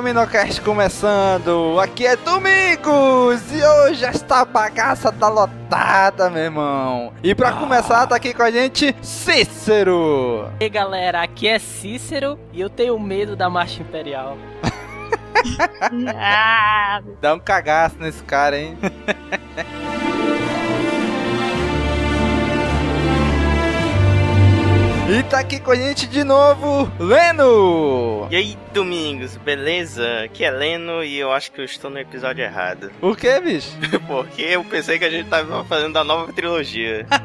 CaminoCast começando! Aqui é Domingos e hoje esta bagaça tá lotada, meu irmão! E pra começar, tá aqui com a gente Cícero! E aí galera, aqui é Cícero e eu tenho medo da Marcha Imperial. Ah, Dá um cagaço nesse cara, hein? E tá aqui com a gente de novo, Leno! E aí, Domingos, beleza? Aqui é Leno e eu acho que eu estou no episódio errado. O que, bicho? Porque eu pensei que a gente tava fazendo a nova trilogia.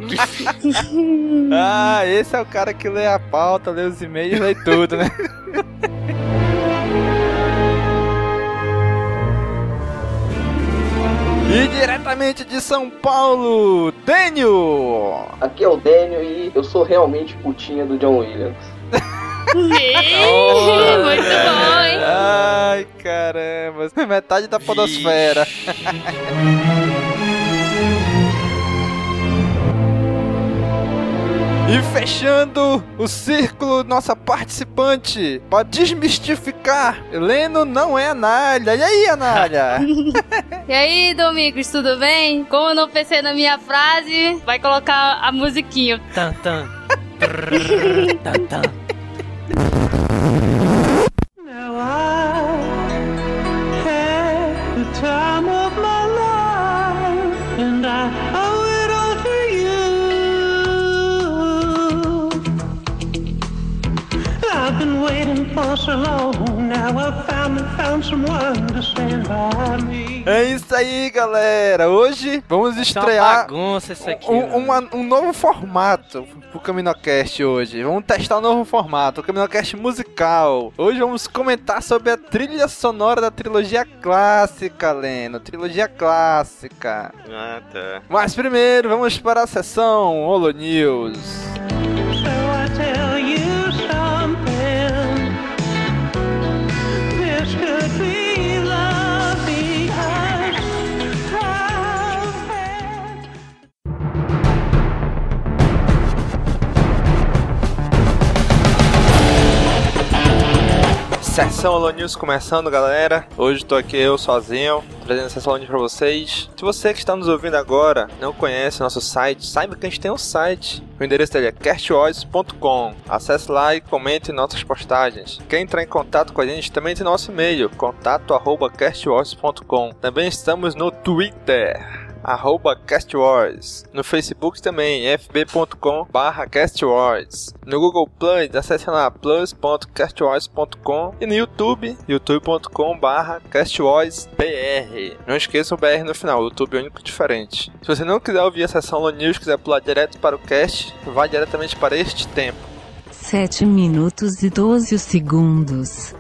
Ah, esse é o cara que lê a pauta, lê os e-mails, lê tudo, né? E diretamente de São Paulo, Daniel! Aqui é o Daniel e eu sou realmente putinha do John Williams. Ih, muito bom, hein? Ai, caramba, metade da podosfera. E fechando o círculo, nossa participante, para desmistificar, Leno não é Anália. E aí, Anália? E aí, Domingos, tudo bem? Como eu não pensei na minha frase, vai colocar a musiquinha. Tan tan. Tan tan. Now I someone to stand by me. É isso aí, galera. Hoje vamos é estrear bagunça isso aqui. um, uma- um novo formato pro CaminoCast hoje. Vamos testar um novo formato, o CaminoCast musical. Hoje vamos comentar sobre a trilha sonora da trilogia clássica, Leno. Trilogia clássica. Ah, tá. Mas primeiro, vamos para a sessão Holo News. So I tell Sessão Holo News começando, galera. Hoje tô aqui eu sozinho, trazendo a sessão Holo News pra vocês. Se você que está nos ouvindo agora não conhece nosso site, saiba que a gente tem um site. O endereço dele é castvoice.com. Acesse lá e comente nossas postagens. Quer entrar em contato com a gente também tem nosso e-mail, contato@castvoice.com. Também estamos no Twitter arroba castwars. No Facebook também, fb.com barra castwars. No Google Plus, acesse lá plus.castwars.com e no YouTube, youtube.com barra castwarsbr. Não esqueça o BR no final, o YouTube é único diferente. Se você não quiser ouvir a sessão Lo News, quiser pular direto para o cast, vá diretamente para este tempo. 7 minutos e 12 segundos.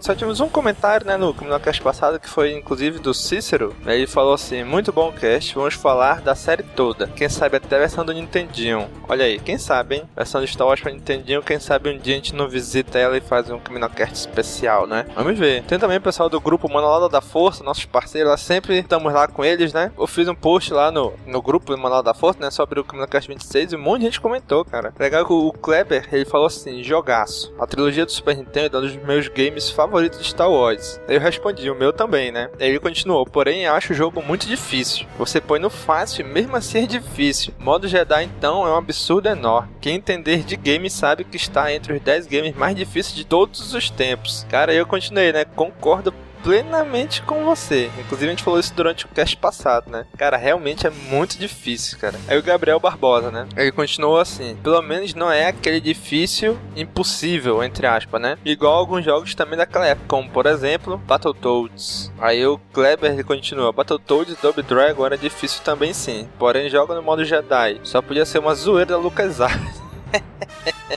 Só tivemos um comentário, né, no, no cast passado, que foi inclusive do Cícero. Ele falou assim: Muito bom cast, vamos falar da série toda. Quem sabe até a versão do Nintendinho. Olha aí, quem sabe, hein? Versão de Star Wars pra Nintendinho, quem sabe um dia a gente não visita ela e faz um Caminocast especial, né? Vamos ver. Tem também o pessoal do grupo Manual da Força, nossos parceiros lá, sempre estamos lá com eles, né? Eu fiz um post lá no, no grupo do Manual da Força, né, sobre o Caminocast 26 e um monte de gente comentou, cara. Legal que o Kleber, ele falou assim: jogaço. A trilogia do Super Nintendo é um dos meus games favoritos de Star Wars. Eu respondi, o meu também, né? Ele continuou, porém acho o jogo muito difícil. Você põe no fácil mesmo assim é difícil. Modo Jedi então é um absurdo enorme. Quem entender de game sabe que está entre os 10 games mais difíceis de todos os tempos. Cara, eu continuei, né? Concordo plenamente com você. Inclusive a gente falou isso durante o cast passado, né? Cara, realmente é muito difícil, cara. Aí o Gabriel Barbosa, né? Ele continuou assim: pelo menos não é aquele difícil impossível, entre aspas, né? Igual alguns jogos também daquela época, como por exemplo Battletoads. Aí o Kleber continua: Battletoads Double Dragon era difícil também sim, porém joga no modo Jedi. Só podia ser uma zoeira da LucasArts.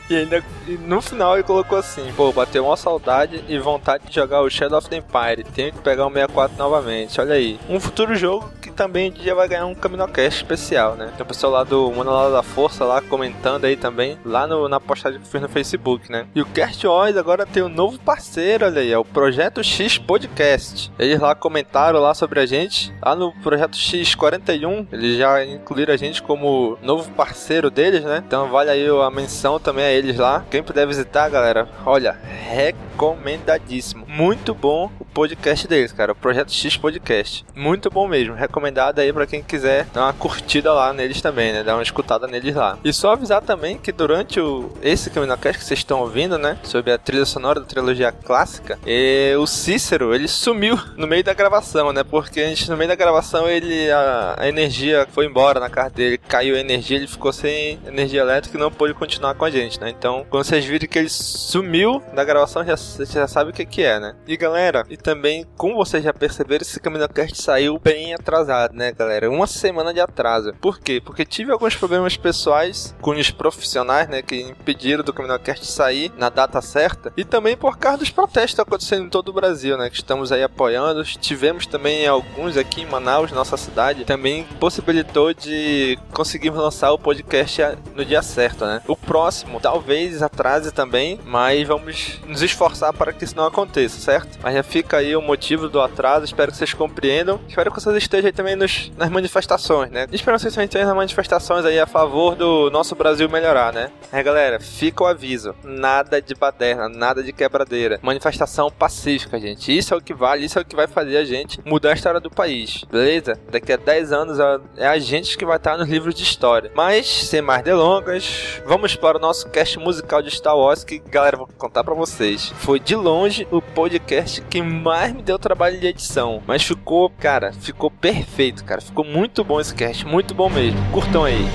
E ainda e no final ele colocou assim: pô, bateu uma saudade e vontade de jogar o Shadow of the Empire. Tenho que pegar o 64 novamente. Olha aí. Um futuro jogo que também dia vai ganhar um Caminocast especial, né? Tem o pessoal lá do Manual da Força lá comentando aí também, lá no, na postagem que fiz no Facebook, né? E o Cast Oz agora tem um novo parceiro, olha aí, é o Projeto X Podcast. Eles lá comentaram lá sobre a gente, lá no Projeto X41, eles já incluíram a gente como novo parceiro deles, né? Então vale aí a menção também a eles lá. Quem puder visitar, galera, olha, recomendadíssimo. Muito bom o podcast deles, cara. O Projeto X Podcast. Muito bom mesmo. Recomendado aí pra quem quiser dar uma curtida lá neles também, né? Dar uma escutada neles lá. E só avisar também que durante o esse Caminocast que vocês estão ouvindo, né? Sobre a trilha sonora da trilogia clássica, e o Cícero, ele sumiu no meio da gravação, né? Porque a gente, no meio da gravação, ele a, a energia foi embora na casa dele, caiu a energia, ele ficou sem energia elétrica e não pôde continuar com a gente, né? Então, quando vocês virem que ele sumiu da gravação, já, você já sabe o que, que é, né? E galera, e também, como vocês já perceberam, esse Caminocast saiu bem atrasado, né, galera? Uma semana de atraso. Por quê? Porque tive alguns problemas pessoais com os profissionais, né, que impediram do Caminocast sair na data certa. E também por causa dos protestos acontecendo em todo o Brasil, né, que estamos aí apoiando. Tivemos também alguns aqui em Manaus, nossa cidade, também possibilitou de conseguirmos lançar o podcast no dia certo, né? O próximo talvez atrase também, mas vamos nos esforçar para que isso não aconteça, certo? Mas já fica aí o motivo do atraso, espero que vocês compreendam. Espero que vocês estejam aí também nos, nas manifestações, né? Espero que vocês estejam nas manifestações aí a favor do nosso Brasil melhorar, né? É, galera, fica o aviso. Nada de baderna, nada de quebradeira. Manifestação pacífica, gente. Isso é o que vale, isso é o que vai fazer a gente mudar a história do país, beleza? Daqui a 10 anos é a gente que vai estar nos livros de história. Mas, sem mais delongas, vamos para o nosso cast musical de Star Wars que, galera, vou contar para vocês. Foi de longe o podcast que mais me deu trabalho de edição. Mas ficou, cara, ficou perfeito, cara. Ficou muito bom esse cast, muito bom mesmo. Curtam aí.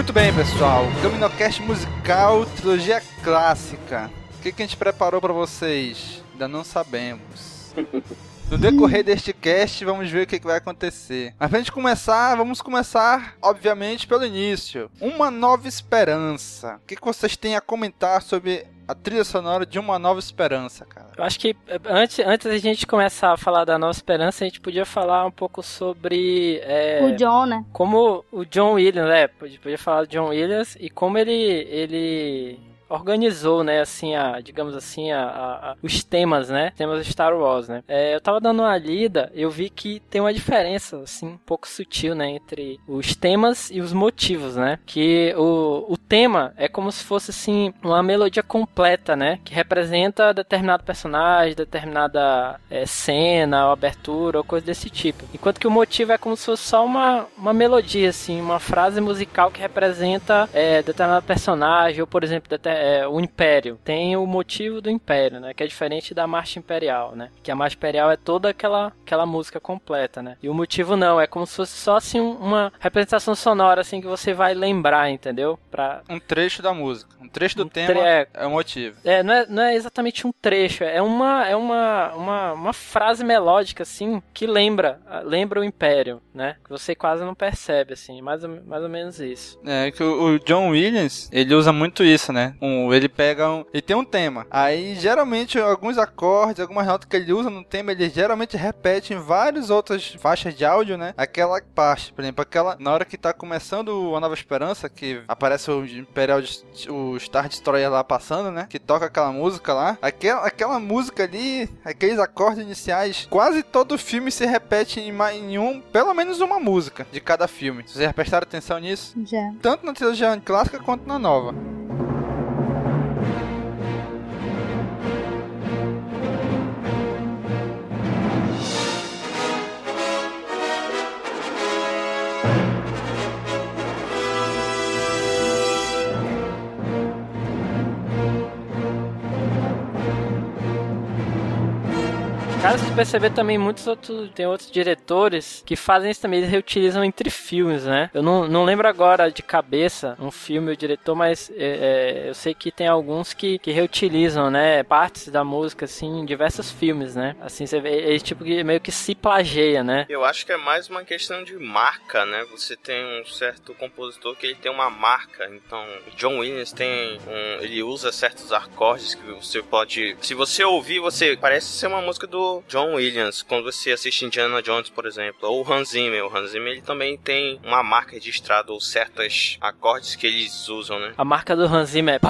Muito bem, pessoal. Caminocast musical, trilogia clássica. O que, que a gente preparou pra vocês? Ainda não sabemos. No decorrer deste cast, vamos ver o que, vai acontecer. Mas pra gente começar, vamos começar, obviamente, pelo início. Uma Nova Esperança. O que vocês têm a comentar sobre a trilha sonora de Uma Nova Esperança, cara? Eu acho que eh, antes, antes da gente começar a falar da Nova Esperança, a gente podia falar um pouco sobre. é, O John, né? como o John Williams, né? Podia, podia falar do John Williams e como ele, ele organizou, né, assim, a, digamos assim, a, a- os temas, né, temas de Star Wars, né. É, eu tava dando uma lida, eu vi que tem uma diferença, assim, um pouco sutil, né, entre os temas e os motivos, né, que o, o tema é como se fosse, assim, uma melodia completa, né, que representa determinado personagem, determinada é, cena, ou abertura, ou coisa desse tipo. Enquanto que o motivo é como se fosse só uma, uma melodia, assim, uma frase musical que representa é, determinado personagem, ou por exemplo, é, o Império. Tem o motivo do Império, né? Que é diferente da Marcha Imperial, né? Que a Marcha Imperial é toda aquela, aquela música completa, né? E o motivo não, é como se fosse só assim uma representação sonora, assim, que você vai lembrar, entendeu? Pra, Um trecho da música. Um trecho do Um tema tre- é. é o motivo. é, não é, não é exatamente um trecho, é uma, é uma, uma, uma frase melódica, assim, que lembra, lembra o Império, né? Que você quase não percebe, assim, mais ou, mais ou menos isso. É que o, o John Williams, ele usa muito isso, né? Um, ele pega um. Ele tem um tema. Aí, geralmente, alguns acordes, algumas notas que ele usa no tema, ele geralmente repete em várias outras faixas de áudio, né? Aquela parte, por exemplo, aquela. Na hora que tá começando a Nova Esperança, que aparece o Imperial, o Star Destroyer lá passando, né? Que toca aquela música lá. Aquela, aquela música ali, aqueles acordes iniciais, quase todo filme se repete em, em um, pelo menos uma música de cada filme. Vocês já prestaram atenção nisso? Já. tanto na trilogia clássica quanto na nova. Cara, se perceber também, muitos outros. Tem outros diretores que fazem isso também, eles reutilizam entre filmes, né? Eu não, não lembro agora de cabeça um filme o diretor, mas é, é, eu sei que tem alguns que, que reutilizam, né? Partes da música, assim, em diversos filmes, né? Assim, você vê, é tipo que meio que se plageia, né? Eu acho que é mais uma questão de marca, né? Você tem um certo compositor que ele tem uma marca. Então, John Williams tem um, ele usa certos acordes que você pode, se você ouvir, você parece ser uma música do John Williams quando você assiste Indiana Jones, por exemplo, ou Hans Zimmer. O Hans Zimmer ele também tem uma marca registrada ou certos acordes que eles usam, né? A marca do Hans Zimmer é.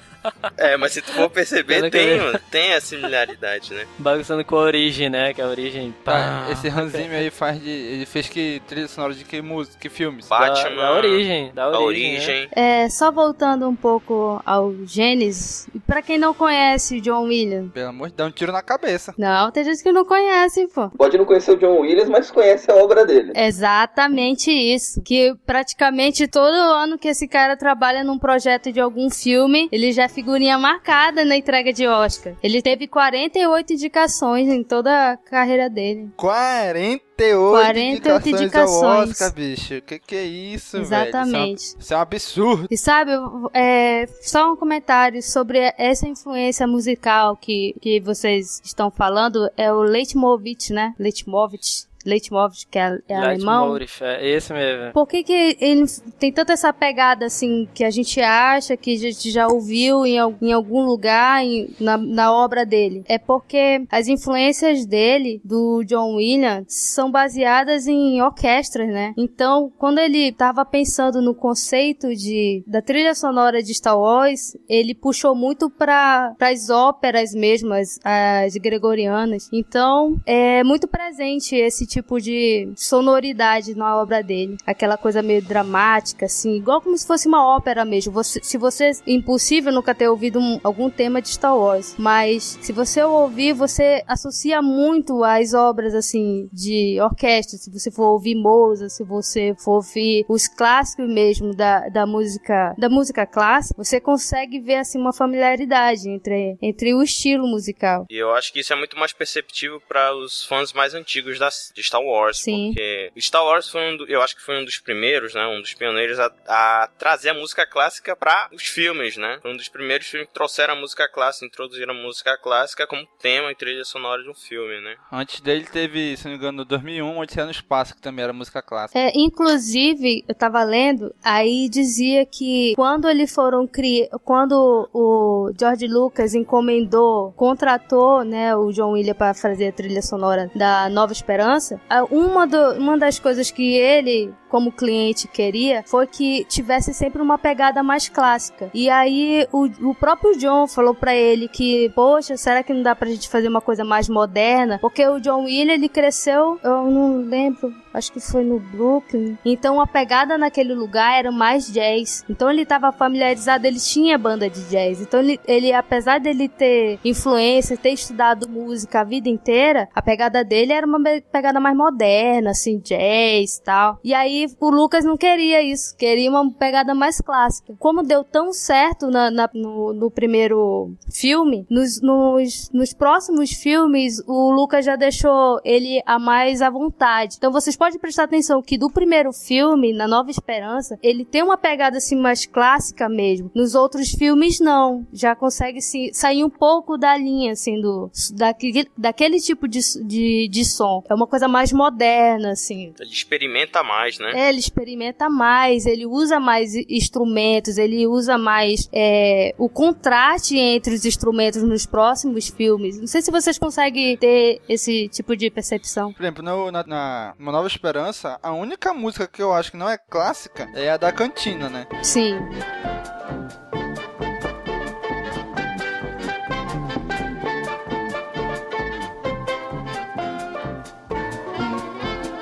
É, mas se tu for perceber, Pelo tem, eu- tem a similaridade, né? Bagunçando com a origem, né? Que a origem. Pá. esse Hans Zimmer aí faz de. Ele fez que trilha sonora de que música, que filmes? Da, Batman, da origem. Da a origem. né? origem. É, só voltando um pouco ao Gênesis, e pra quem não conhece o John Williams, Pelo amor de Deus, dá um tiro na cabeça. não, tem gente que não conhece, pô. Pode não conhecer o John Williams, mas conhece a obra dele. Exatamente isso. Que praticamente todo ano que esse cara trabalha num projeto de algum filme, ele já figurinha marcada na entrega de Oscar. Ele teve 48 indicações em toda a carreira dele. 48, 48 indicações, ao. Oscar, bicho. Que que é isso, Exatamente. Isso é, um, isso é um absurdo. E sabe, é, só um comentário sobre essa influência musical que, que vocês estão falando, é o Leitmovich, né? Leitmovich. Leitmovich, que é, é alemão. Leitmotiv, é esse mesmo. Por que, que ele tem tanta essa pegada assim que a gente acha que a gente já ouviu em, em algum lugar em- na, na obra dele? É porque as influências dele, do John Williams, são baseadas em orquestras, né? Então, quando ele estava pensando no conceito de da trilha sonora de Star Wars, ele puxou muito para as óperas mesmo, as, as gregorianas. Então, é muito presente esse tipo de sonoridade na obra dele. Aquela coisa meio dramática, assim, igual como se fosse uma ópera mesmo. Você, se você. Impossível nunca ter ouvido um- algum tema de Star Wars, mas se você ouvir, você associa muito às obras, assim, de orquestra. Se você for ouvir Mozart, se você for ouvir os clássicos mesmo da, da música da música clássica, você consegue ver, assim, uma familiaridade entre, entre o estilo musical. E eu acho que isso é muito mais perceptível para os fãs mais antigos da, de Star Wars. Sim. Porque Star Wars foi um do, eu acho que foi um dos primeiros, né? Um dos pioneiros a, a trazer a música clássica para os filmes, né? Foi um dos primeiros filmes que trouxeram a música clássica, introduziram a música clássica como tema e trilha sonora de um filme, né? Antes dele teve, se não me engano, no 2001, Odisseia no Espaço, que também era música clássica. É, inclusive, eu tava lendo, aí dizia que quando eles foram criar, quando o George Lucas encomendou, contratou, né, o John Williams para fazer a trilha sonora da Nova Esperança, a- uma, do- uma das coisas que ele, como cliente, queria foi que tivesse sempre uma pegada mais clássica. E aí o, o próprio John falou pra ele que, poxa, será que não dá pra gente fazer uma coisa mais moderna? Porque o John Williams, ele cresceu, eu não lembro, acho que foi no Brooklyn. Então a pegada naquele lugar era mais jazz. Então ele estava familiarizado, ele tinha banda de jazz. Então ele, ele, apesar dele ter influência, ter estudado música a vida inteira, a pegada dele era uma pegada mais moderna, assim, jazz e tal. E aí o Lucas não queria isso, queria uma pegada mais clássica. Como deu tão certo na, na- no, no primeiro filme, nos, nos, nos próximos filmes, o Lucas já deixou ele a mais à vontade. Então vocês podem prestar atenção que do primeiro filme, na Nova Esperança, ele tem uma pegada assim mais clássica mesmo. Nos outros filmes, não. Já consegue se, sair um pouco da linha, assim, do, daquele, daquele tipo de, de, de som. É uma coisa mais moderna, assim. Ele experimenta mais, né? É, ele experimenta mais, ele usa mais instrumentos, ele usa mais é, o contraste entre os instrumentos nos próximos filmes. Não sei se vocês conseguem ter esse tipo de percepção. Por exemplo, no- na, na Uma Nova Esperança, a única música que eu acho que não é clássica é a da cantina, né? Sim.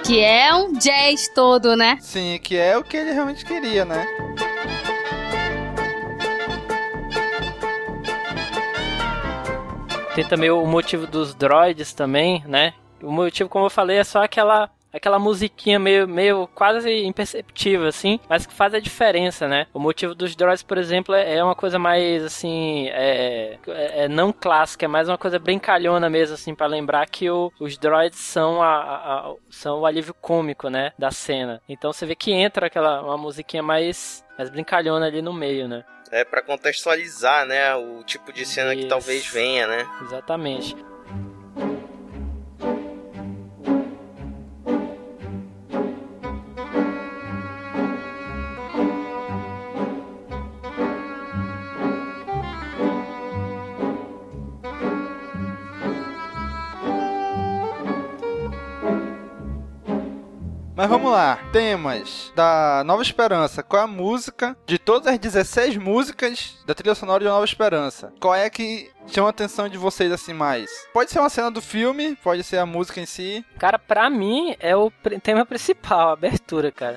Que é um jazz todo, né? Sim, que é o que ele realmente queria, né? Tem também o motivo dos droids também, né? O motivo, como eu falei, é só aquela aquela musiquinha meio, meio quase imperceptível, assim, mas que faz a diferença, né? O motivo dos droids, por exemplo, é é uma coisa mais, assim, é, é- é não clássica, é mais uma coisa brincalhona mesmo, assim, pra lembrar que o- os droids são, a, a- a- são o alívio cômico, né, da cena. Então você vê que entra aquela, uma musiquinha mais, mais brincalhona ali no meio, né? É pra contextualizar, né, o tipo de cena que Isso. talvez venha, né? Exatamente. Mas vamos lá, temas da Nova Esperança. Qual é a música de todas as 16 músicas da trilha sonora de Nova Esperança? Qual é que chama a atenção de vocês assim mais? Pode ser uma cena do filme, pode ser a música em si. Cara, pra mim é o tema principal, a abertura, cara.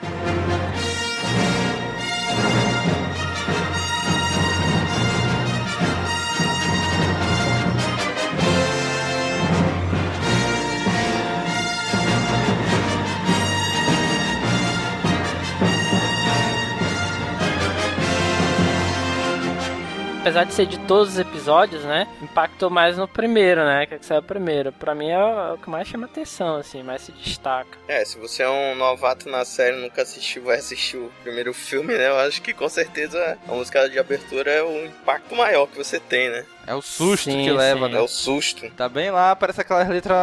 Apesar de ser de todos os episódios, né? Impactou mais no primeiro, né? Que é que saiu primeiro. Pra mim é o é que mais chama atenção, assim, mais se destaca. É, se você é um novato na série e nunca assistiu, vai assistir o primeiro filme, né? Eu acho que com certeza a música de abertura é o impacto maior que você tem, né? É o susto Sim, que leva, sim. né? É o susto. Tá bem lá, parece aquela letra.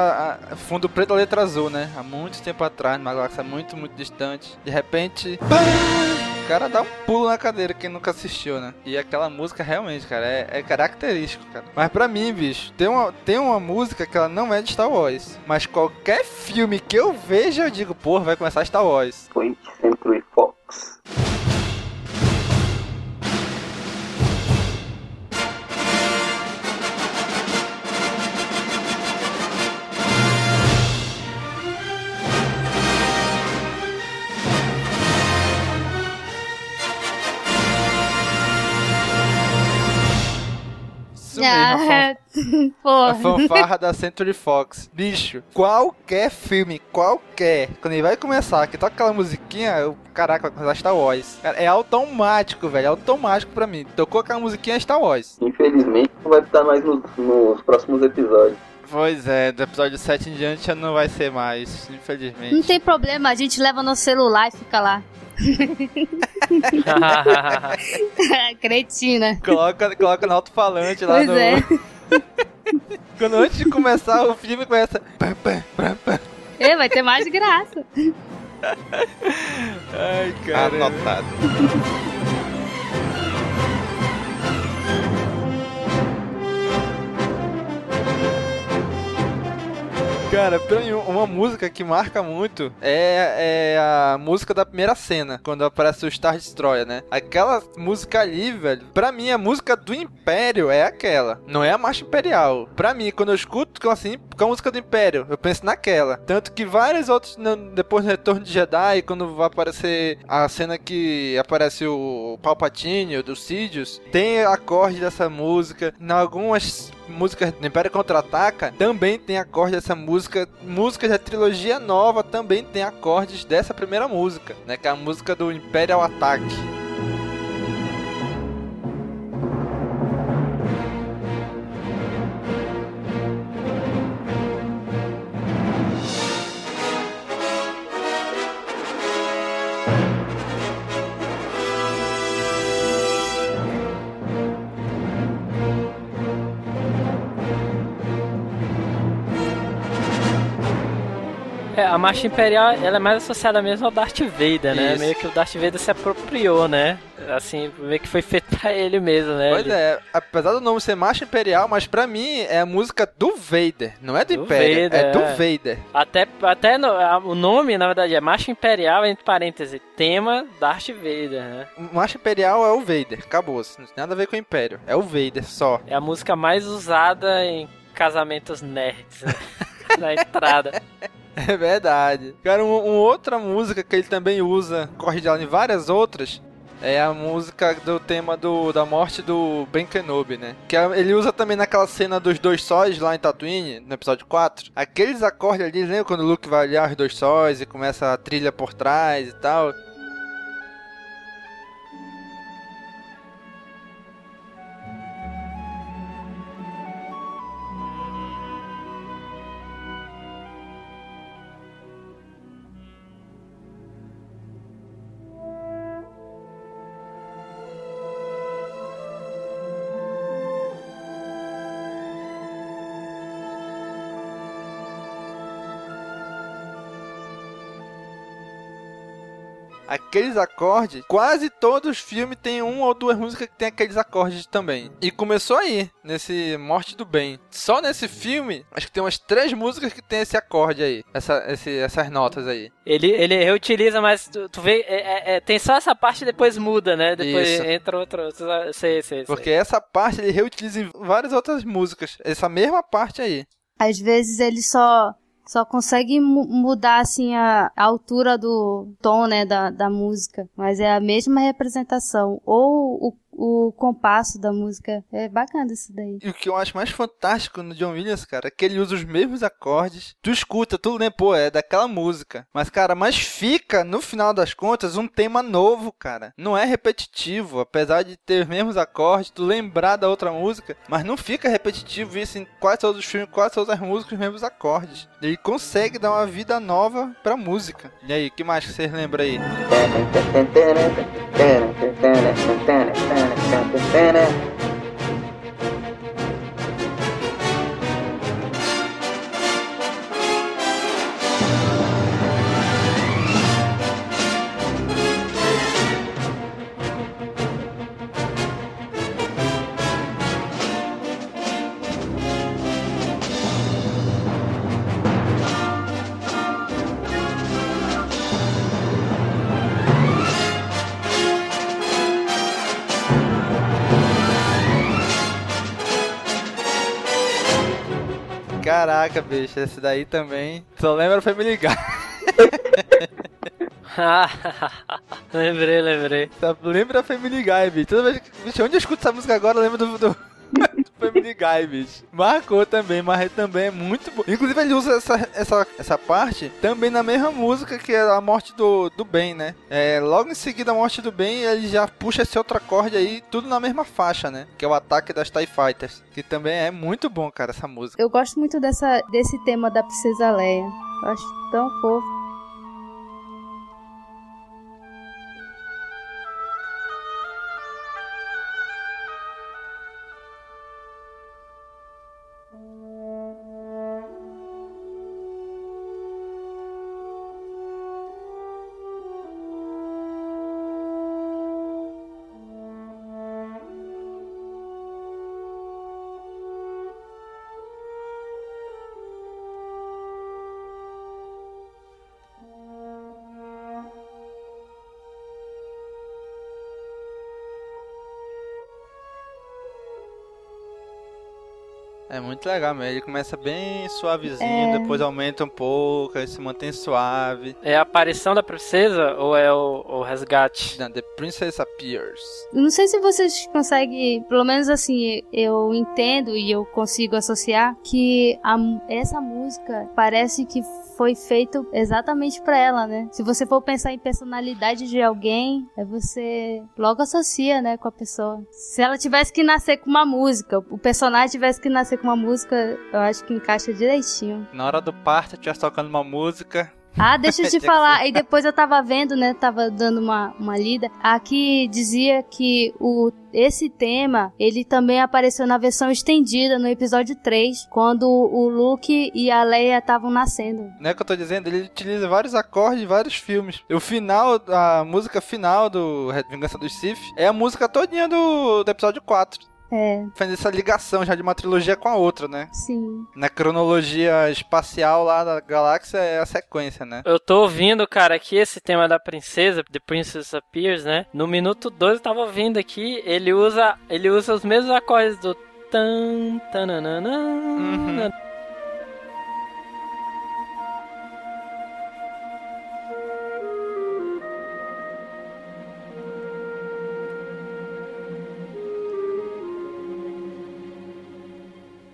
a- fundo preto da letra azul, né? Há muito tempo atrás, numa galáxia muito, muito distante. De repente. pam! Cara dá um pulo na cadeira, quem nunca assistiu, né? E aquela música realmente, cara, é, é característico, cara. Mas pra mim, bicho, tem uma, tem uma música que ela não é de Star Wars. Mas qualquer filme que eu veja, eu digo, porra, vai começar Star Wars. 20th Century Fox. Mesmo, a fan- Ah, A porra. fanfarra da Century Fox. Bicho, qualquer filme, qualquer, quando ele vai começar, que toca aquela musiquinha, eu, caraca, vai começar Star Wars. Cara, é automático, velho, é automático pra mim. Tocou aquela musiquinha Star Wars. Infelizmente não vai estar mais nos, nos próximos episódios. Pois é, do episódio 7 em diante já não vai ser mais, infelizmente. Não tem problema, a gente leva no celular e fica lá. Cretina. Coloca, coloca no alto-falante lá Pois no. é. Quando antes de começar o filme começa. É, vai ter mais graça. Ai, cara. Anotado. Cara, pra mim, uma música que marca muito é, é a música da primeira cena, quando aparece o Star Destroyer, né? Aquela música ali, velho, pra mim, a música do Império é aquela, não é a Marcha Imperial. Pra mim, quando eu escuto assim, com a música do Império, eu penso naquela. Tanto que vários outros, depois do Retorno de Jedi, quando vai aparecer a cena que aparece o Palpatine, do Sidious, tem acorde dessa música. Em algumas músicas do Império Contra-Ataca também tem acorde dessa música. Músicas da trilogia nova também tem acordes dessa primeira música, né? Que é a música do Imperial Attack. A marcha imperial, ela é mais associada mesmo ao Darth Vader, né? Isso. Meio que o Darth Vader se apropriou, né? Assim, meio que foi feito pra ele mesmo, né? Pois Ele- é, apesar do nome ser Marcha Imperial, mas pra mim é a música do Vader, não é do, Do Império, Vader, é do é. Vader. Até, até no- a- o nome, na verdade, é Marcha Imperial, entre parênteses, tema Darth Vader, né? Marcha Imperial é o Vader, acabou, não tem nada a ver com o Império, é o Vader só. É a música mais usada em casamentos nerds, né? Na entrada. É verdade. Cara, um, uma outra música que ele também usa, corre de em várias outras, é a música do tema do, da morte do Ben Kenobi, né? Que é- ele usa também naquela cena dos dois sóis lá em Tatooine, no episódio 4. Aqueles acordes ali, lembra quando o Luke vai olhar os dois sóis e começa a trilha por trás e tal? Aqueles acordes, quase todos os filmes tem um ou duas músicas que tem aqueles acordes também. E começou aí, nesse Morte do Bem. Só nesse filme, acho que tem umas três músicas que tem esse acorde aí, essa, esse- essas notas aí. Ele, ele reutiliza, mas tu, tu vê, é- é- é, tem só essa parte e depois muda, né? Depois Isso. entra outra. outra sei, sei, sei. Porque essa parte ele reutiliza em várias outras músicas. Essa mesma parte aí. Às vezes ele só só consegue mu- mudar assim a, a altura do tom, né, da, da música, mas é a mesma representação. Ou o, o compasso da música. É bacana isso daí. E o que eu acho mais fantástico no John Williams, cara, é que ele usa os mesmos acordes. Tu escuta, tu lembra, pô, é daquela música. Mas, cara, mas fica, no final das contas, um tema novo, cara. Não é repetitivo, apesar de ter os mesmos acordes, tu lembrar da outra música, mas não fica repetitivo isso em quase todos os filmes, quase todas as músicas, os mesmos acordes. Ele consegue dar uma vida nova pra música. E aí, o que mais que vocês lembram aí? panic, panic, panic. Caraca, bicho, esse daí também. Só lembra Family Guy. lembrei, lembrei. Só lembra Family Guy, bicho. Toda vez que. Bicho, onde eu escuto essa música agora, eu lembro do. do... Family Guy, bicho. Marcou também, mas também é muito bom. Inclusive, ele usa essa, essa, essa parte também na mesma música que é a morte do, do Ben, né? É, logo em seguida, a morte do Ben, ele já puxa esse outro acorde aí, tudo na mesma faixa, né? Que é o ataque das TIE Fighters. Que também é muito bom, cara, essa música. Eu gosto muito dessa, desse tema da Princesa Leia. Eu acho tão fofo. Muito legal mesmo. Ele começa bem suavezinho, É. depois aumenta um pouco, aí se mantém suave. É a aparição da princesa ou é o, o resgate? Não, The Princess Appears. Não sei se vocês conseguem, pelo menos assim, eu entendo e eu consigo associar que a essa música parece que foi feito exatamente pra ela, né? Se você for pensar em personalidade de alguém, aí você logo associa, né, com a pessoa. Se ela tivesse que nascer com uma música, o personagem tivesse que nascer com uma música, eu acho que encaixa direitinho. Na hora do parto, estivesse tocando uma música. Ah, deixa eu te falar. E depois eu tava vendo, né? Tava dando uma, uma lida. Aqui dizia que o, esse tema, ele também apareceu na versão estendida no episódio 3, quando o Luke e a Leia estavam nascendo. Não é o que eu tô dizendo, ele utiliza vários acordes de vários filmes. O final, a música final do Vingança dos Sith é a música todinha do, do episódio 4. É, Faz essa ligação já de uma trilogia com a outra, né? sim. Na cronologia espacial lá da galáxia é a sequência, né? Eu tô ouvindo, cara, aqui esse tema da princesa, The Princess Appears, né? No minuto 2 eu tava ouvindo aqui, ele usa, ele usa os mesmos acordes do tan, tananana, Uhum.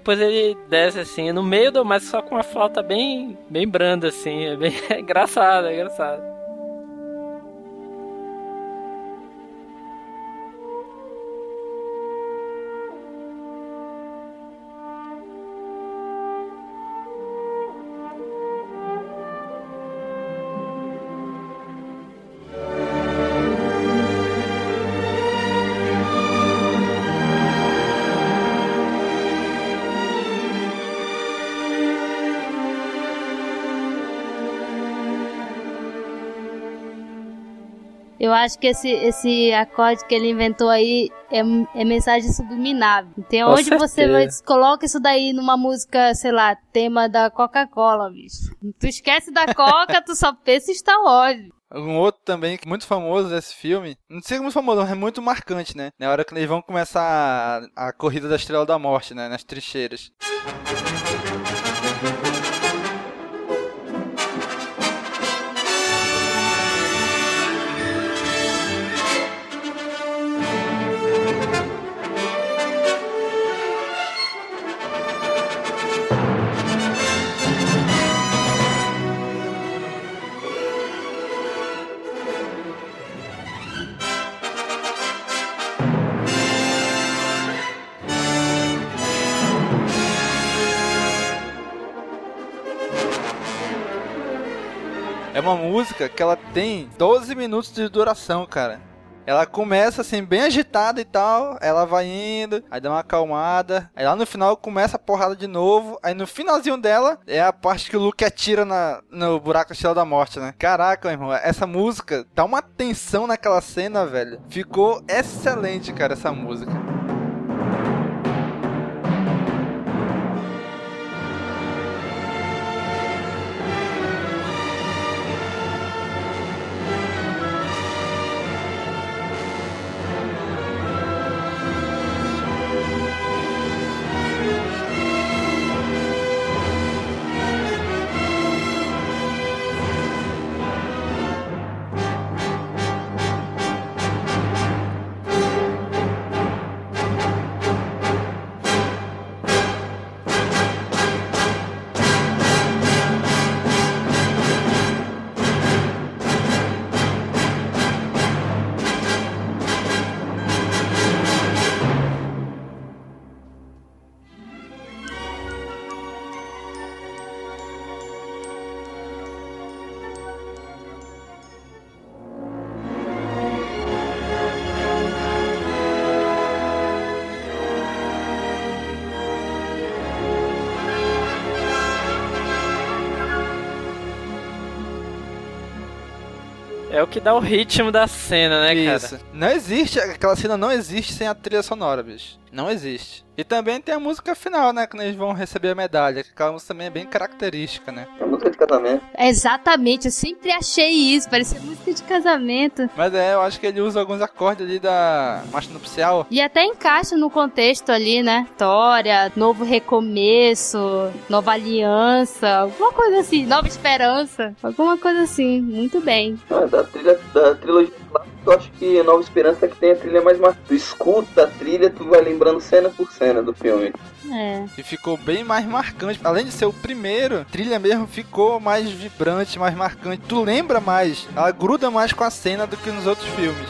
Depois ele desce assim, no meio do. Mas só com uma flauta bem, bem branda, assim. É bem é engraçado, é engraçado. Acho que esse, esse acorde que ele inventou aí é, é mensagem subliminar. Então, onde você vai, coloca isso daí numa música, sei lá, tema da Coca-Cola, bicho. Tu esquece da Coca, tu só pensa em Star Wars. Um outro também, que é muito famoso desse filme. Não sei como é muito famoso, mas é muito marcante, né? Na hora que eles vão começar a, a corrida da Estrela da Morte, né? Nas trincheiras. É uma música que ela tem 12 minutos de duração, cara. Ela começa assim, bem agitada e tal, ela vai indo, aí dá uma acalmada, aí lá no final começa a porrada de novo, aí no finalzinho dela é a parte que o Luke atira na, no buraco da Estrela da Morte, né? Caraca, meu irmão, essa música dá uma tensão naquela cena, velho. Ficou excelente, cara, essa música. O que dá o ritmo da cena, né, cara? Isso. Não existe, aquela cena não existe sem a trilha sonora, bicho. Não existe. E também tem a música final, né? Quando eles vão receber a medalha. Que aquela música também é bem característica, né? É música de casamento. Exatamente, eu sempre achei isso, parecia música de casamento. Mas é, eu acho que ele usa alguns acordes ali da marcha nupcial. E até encaixa no contexto ali, né? História, novo recomeço, nova aliança, alguma coisa assim, nova esperança, alguma coisa assim, muito bem. Ah, da, trilha, da trilogia clássica, eu acho que Nova Esperança é que tem a trilha mais marcante. Tu escuta a trilha, tu vai lembrando cena por cena do filme. É. E ficou bem mais marcante. Além de ser o primeiro, a trilha mesmo ficou mais vibrante, mais marcante. Tu lembra mais, ela gruda mais com a cena do que nos outros filmes.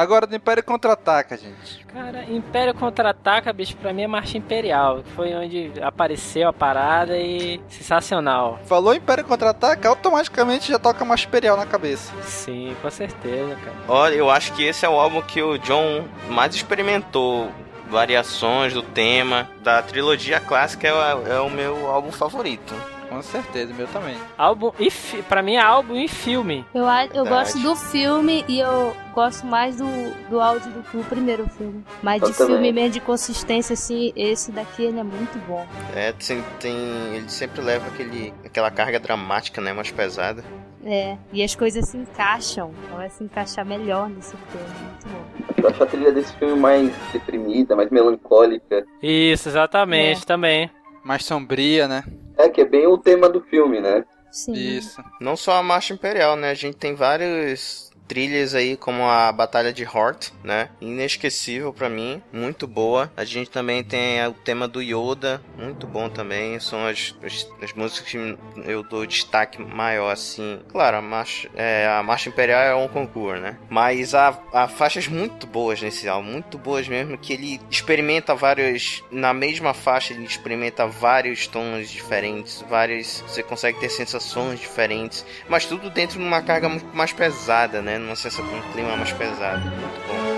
Agora do Império Contra-Ataca, gente. Cara, Império Contra-Ataca, bicho, pra mim é Marcha Imperial. que Foi onde apareceu a parada e... Sensacional. Falou Império Contra-Ataca, automaticamente já toca mais Imperial na cabeça. Sim, com certeza, cara. Olha, eu acho que esse é o álbum que o John mais experimentou variações do tema. Da trilogia clássica é, é o meu álbum favorito. Com certeza, meu também. Álbum e fi... pra mim é álbum e filme. Eu, a- eu gosto do filme e eu gosto mais do, do áudio do que o primeiro filme. Mas Eu de também. filme mesmo, de consistência, assim, esse daqui ele é muito bom. É, tem, tem- ele sempre leva aquele, aquela carga dramática, né? Mais pesada. É, e as coisas se encaixam. Vai se encaixar melhor nesse filme. Muito bom. Eu acho a trilha desse filme mais deprimida, mais melancólica. Isso, exatamente, também. Mais sombria, né? É, que é bem o tema do filme, né? Sim. Isso. Não só a Marcha Imperial, né? A gente tem várias trilhas aí, como a Batalha de Hort, né? Inesquecível pra mim, muito boa. A gente também tem o tema do Yoda, muito bom também. São as, as, as músicas que eu dou destaque maior, assim. Claro, a Marcha, é, a Marcha Imperial é um concurso, né? Mas há, há faixas muito boas nesse álbum, muito boas mesmo, que ele experimenta vários... Na mesma faixa, ele experimenta vários tons diferentes, várias... Você consegue ter sensações diferentes, mas tudo dentro de uma carga muito mais pesada, né? Numa sensação, um clima mais pesado. Muito bom.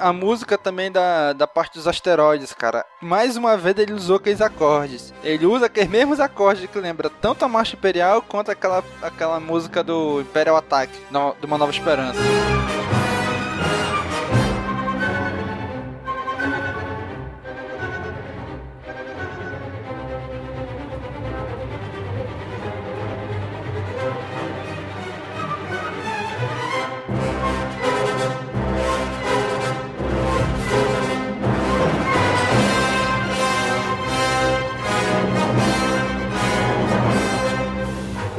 A música também da, da parte dos asteroides, cara. Mais uma vez ele usou aqueles acordes. Ele usa aqueles mesmos acordes que lembra tanto a Marcha Imperial quanto aquela, aquela música do Imperial Attack, de Uma Nova Esperança.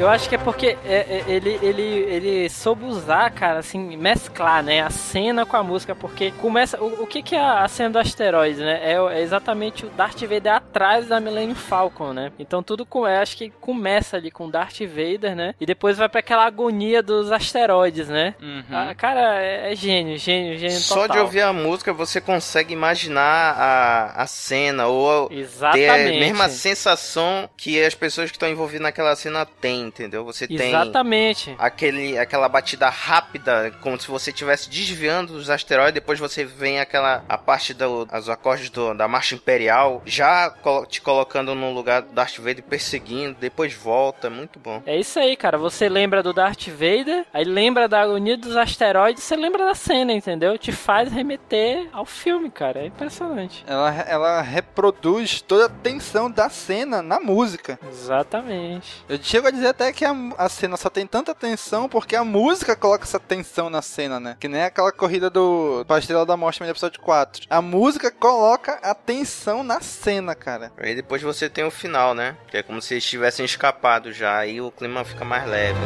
Eu acho que é porque é, é, ele, ele, ele soube usar, cara, assim, mesclar, né, a cena com a música, porque começa, o, o que que é a cena do asteroide, né, é, é exatamente o Darth Vader atrás da Millennium Falcon, né, então tudo, com, eu acho que começa ali com Darth Vader, né, e depois vai pra aquela agonia dos asteroides, né, Ah, cara, é, é gênio, gênio, gênio Só total. de ouvir a música você consegue imaginar a, a cena ou ter a Exatamente. mesma sensação que as pessoas que estão envolvidas naquela cena têm, entendeu? Você tem Exatamente. aquele, aquela batida rápida, como se você estivesse desviando dos asteroides, depois você vem aquela a parte do, os acordes do- da marcha imperial, já te colocando no lugar do Darth Vader perseguindo, depois volta, muito bom. É isso aí, cara. Você lembra do Darth Vader, aí lembra da agonia dos asteroides, você lembra da cena, entendeu? Te faz remeter ao filme, cara. É impressionante. Ela, ela reproduz toda a tensão da cena na música. Exatamente. Eu chego a dizer até que a, a cena só tem tanta tensão porque a música coloca essa tensão na cena, né? Que nem aquela corrida do pra Estrela da Morte no episódio 4. A música coloca a tensão na cena, cara. Aí depois você tem o final, né? Que é como se eles tivessem escapado já, aí o clima fica mais leve.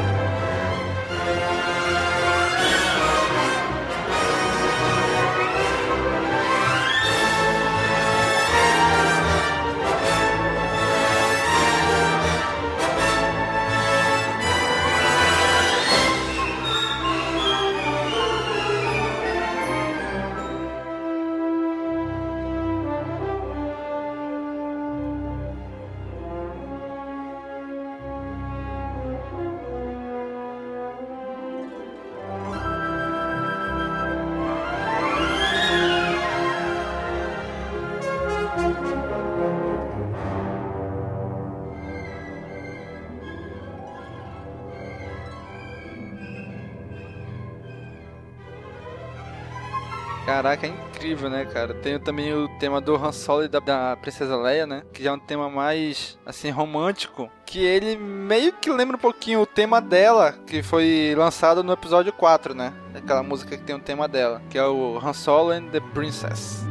Caraca, é incrível, né, cara? Tem também o tema do Han Solo e da, da Princesa Leia, né? Que já é um tema mais, assim, romântico. Que ele meio que lembra um pouquinho o tema dela, que foi lançado no episódio 4, né? Aquela música que tem o tema dela, que é o Han Solo and the Princess.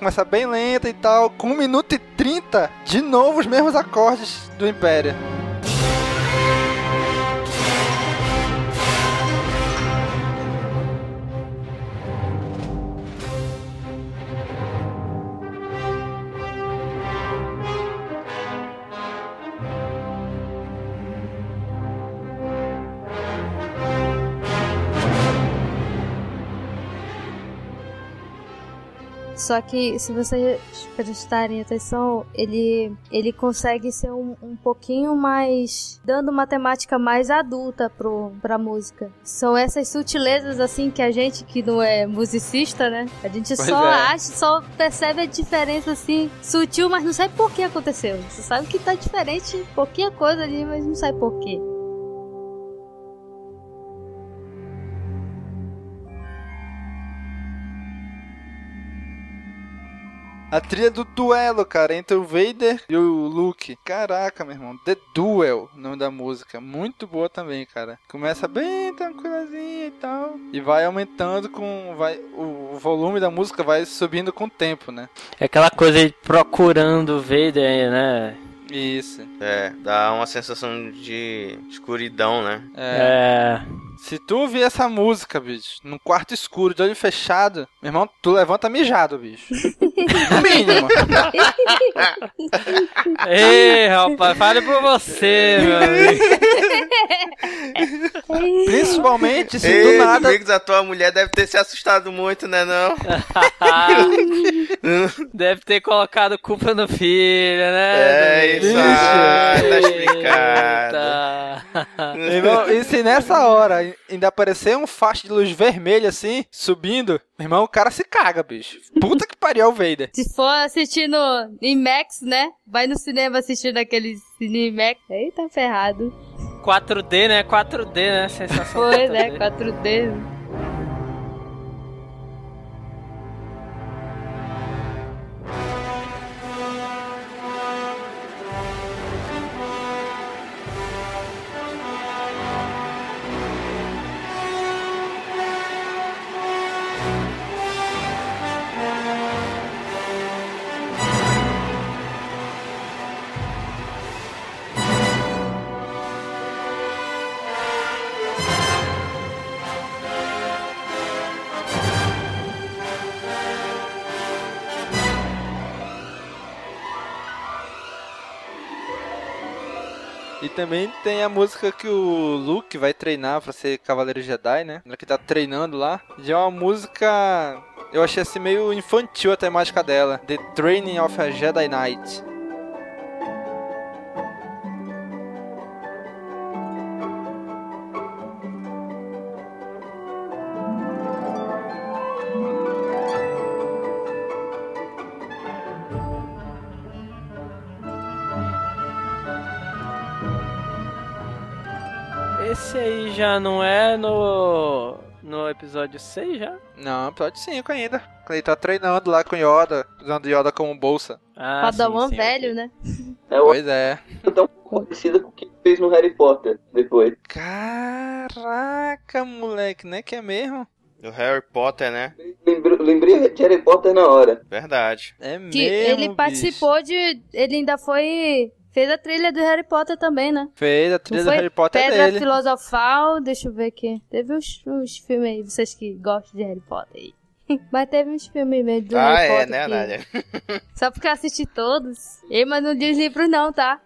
Começa bem lenta e tal, com 1 minuto e 30, de novo os mesmos acordes do Império. Só que se vocês prestarem atenção, ele, ele consegue ser um, um pouquinho mais. dando uma temática mais adulta pro, pra música. São essas sutilezas assim que a gente que não é musicista, né? A gente Pois só é. acha, só percebe a diferença assim, sutil, mas não sabe por que aconteceu. Você sabe que tá diferente, pouquinha coisa ali, mas não sabe por quê. A trilha do duelo, cara, entre o Vader e o Luke. Caraca, meu irmão. The Duel, o nome da música. Muito boa também, cara. Começa bem tranquilazinha e tal. E vai aumentando com. Vai, o, o volume da música vai subindo com o tempo, né? É aquela coisa de procurando o Vader, né? Isso. É, dá uma sensação de escuridão, né? É. É. Se tu ouvir essa música, bicho, num quarto escuro, de olho fechado, meu irmão, tu levanta mijado, bicho. No mínimo. Ei, rapaz, fale por você, meu amigo. Principalmente se Ei, do nada. Domingos, a tua mulher deve ter se assustado muito, né não? Deve ter colocado culpa no filho, né? É, isso aí, tá explicado. Irmão, e se nessa hora ainda aparecer um faixa de luz vermelha assim, subindo, meu irmão, o cara se caga, bicho. Puta que pariu o Vader. Se for assistindo em Max, né? Vai no cinema assistir naquele Cine Max. Eita, ferrado. 4D, né? 4D, né? Sensação Foi, 4D. né? 4D. Também tem a música que o Luke vai treinar pra ser Cavaleiro Jedi, né? Que tá treinando lá. Já é uma música. Eu achei assim meio infantil a temática dela. The Training of a Jedi Knight. Já não é no. No episódio 6 já? Não, episódio 5 ainda. Quando ele tá treinando lá com Yoda, usando Yoda como bolsa. Ah, Padawan sim, sim, velho, né? É Pois é. tão parecida com o que ele fez no Harry Potter depois. Caraca, moleque, né que é mesmo? Do Harry Potter, né? Lembrei, lembrei de Harry Potter na hora. Verdade. É mesmo. Que ele bicho. participou de. Ele ainda foi. Fez a trilha do Harry Potter também, né? Fez a trilha do? Harry Potter Pedra dele. Filosofal, deixa eu ver aqui. Teve uns, uns filmes aí, vocês que gostam de Harry Potter aí. Mas teve uns filmes mesmo do ah, Harry é, Potter. né, que- Nádia? Só porque eu assisti todos. Ei, mas não diz livro não, tá?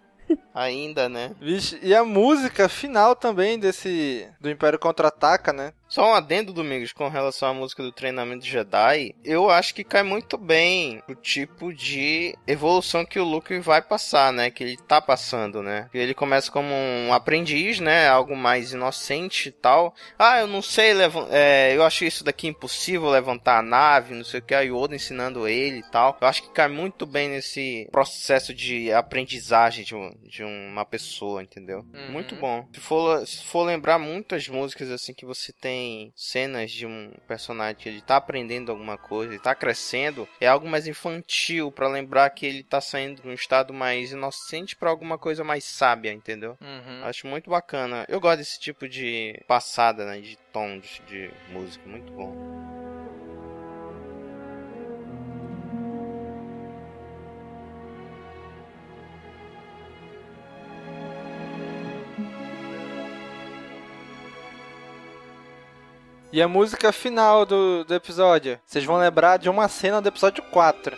Ainda, né? Vixe, e a música final também desse do Império Contra-Ataca, né? Só um adendo, Domingos, com relação à música do treinamento Jedi, eu acho que cai muito bem o tipo de evolução que o Luke vai passar, né? Que ele tá passando, né? Ele começa como um aprendiz, né? Algo mais inocente e tal. Ah, eu não sei, é, eu acho isso daqui impossível levantar a nave, não sei o que. Aí o Oda ensinando ele e tal. Eu acho que cai muito bem nesse processo de aprendizagem de, um- de uma pessoa, entendeu? Uhum. Muito bom. Se for, se for lembrar muitas músicas assim que você tem cenas de um personagem que ele tá aprendendo alguma coisa, ele tá crescendo, é algo mais infantil pra lembrar que ele tá saindo de um estado mais inocente pra alguma coisa mais sábia, entendeu? Uhum. Acho muito bacana. Eu gosto desse tipo de passada, né, de tom de, de música, muito bom. E a música final do, do episódio? Vocês vão lembrar de uma cena do episódio 4.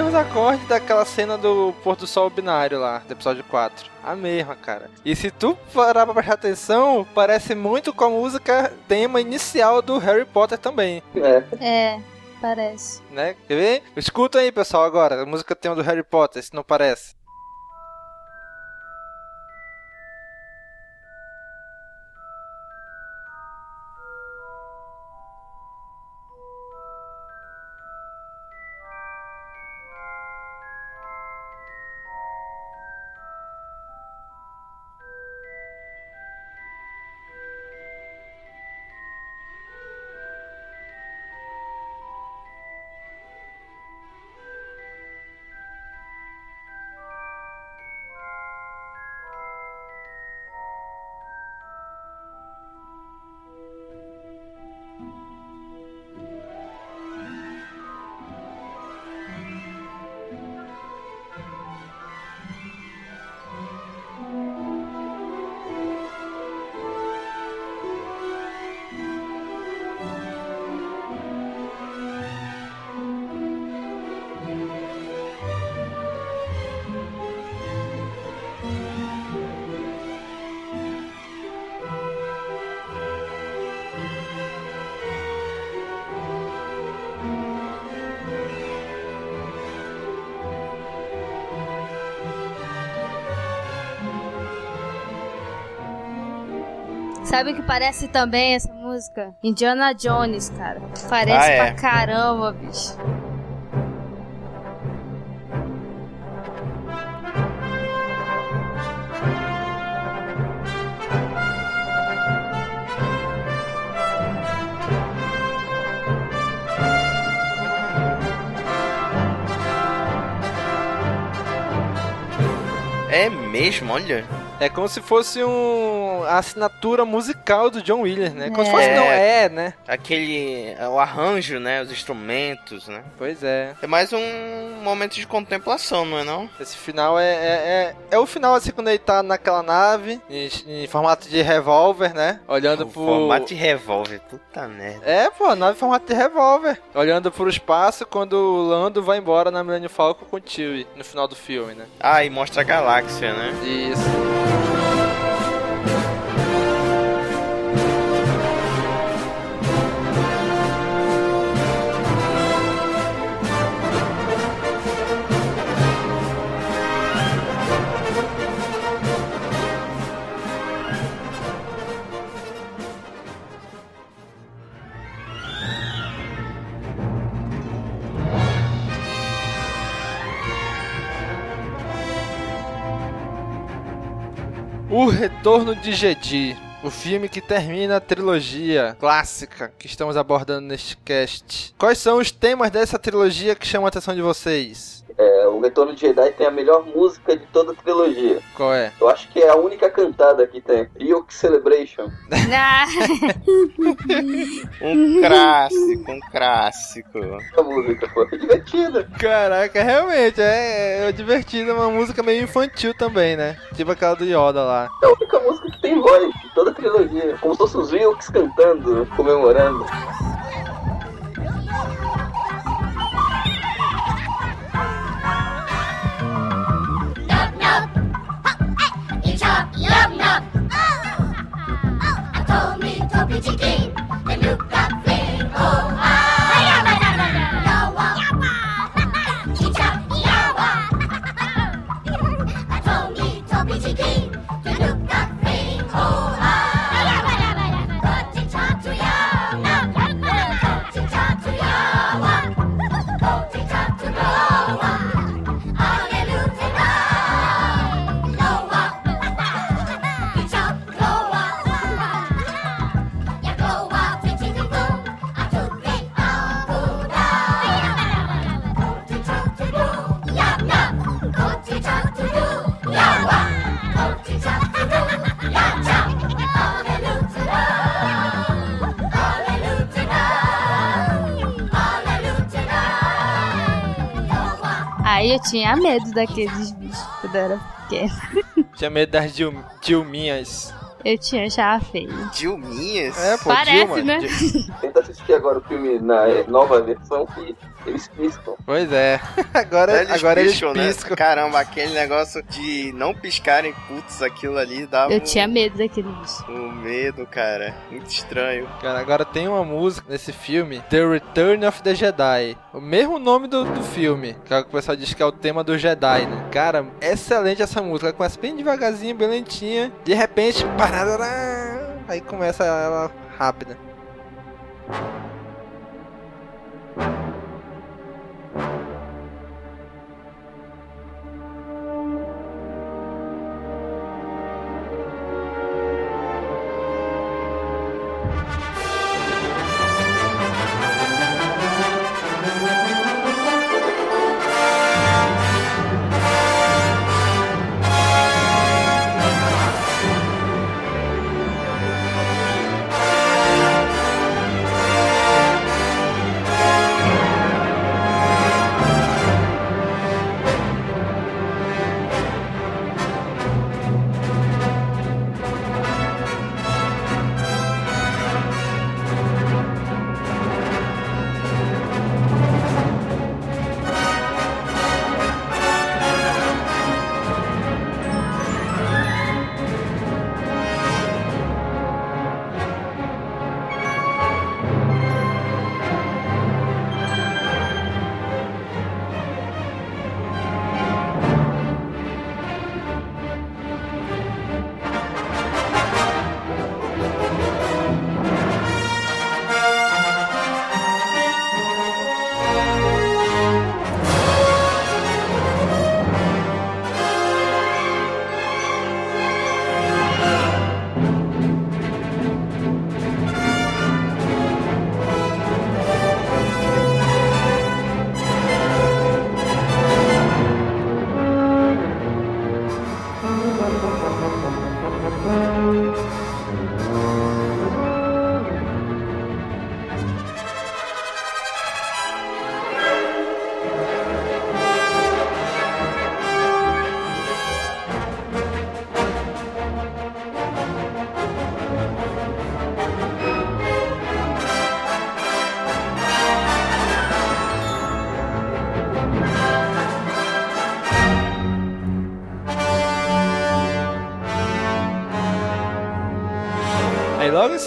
É o mesmo acorde daquela cena do pôr do sol binário lá, do episódio 4. A mesma, cara. E se tu parar pra prestar atenção, parece muito com a música tema inicial do Harry Potter também, É. É, parece. né? Quer ver? Escuta aí, pessoal, agora. A música tema do Harry Potter, se não parece. Sabe o que parece também essa música? Indiana Jones, cara. Parece Ah, é. pra caramba, bicho. É mesmo, olha. É como se fosse um a assinatura musical do John Williams, né? Como se É. fosse, não, é, né? Aquele. O arranjo, né? Os instrumentos, né? Pois é. É mais um momento de contemplação, não é não? Esse final é, é, é, é o final assim quando ele tá naquela nave, em, em formato de revólver, né? Olhando O pro. formato de revólver, puta merda. É, pô, nave em formato de revólver. Olhando pro espaço quando o Lando vai embora na Millennium Falcon com o Chewie no final do filme, né? Ah, e mostra a galáxia, né? Isso. Retorno de Jedi. O filme que termina a trilogia clássica que estamos abordando neste cast. Quais são os temas dessa trilogia que chamam a atenção de vocês? É, o Retorno de Jedi tem a melhor música de toda a trilogia. Qual é? Eu acho que é a única cantada que tem. Ryuk Celebration. Ah, Um clássico, um clássico. A música, pô. É divertida. Caraca, realmente, é, é divertido, uma música meio infantil também, né? Tipo aquela do Yoda lá. É a única música que tem voz de toda a trilogia. Como se fossem os Ryuks cantando, comemorando. Nom nom. Oh, oh, oh. I told me Toby Chicken, the new cop eu tinha medo daqueles bichos quando eu era pequena. Tinha medo das Dil Dilminhas. Eu tinha achava feio. Dilminhas? É, pô, Parece, Dilma. né? Tenta assistir agora o filme na nova versão que eles piscam. Pois é. Agora, Eles agora piscam, eles né? piscam. Caramba, aquele negócio de não piscarem, putz, aquilo ali dava Eu um, tinha medo daquele bicho. um medo, cara. Muito estranho. Cara, agora tem uma música nesse filme, The Return of the Jedi. O mesmo nome do, do filme, que é o que o pessoal diz que é o tema do Jedi, né? Cara, excelente essa música. Ela começa bem devagarzinho, bem lentinha. De repente, parará, aí começa ela rápida. Aí logo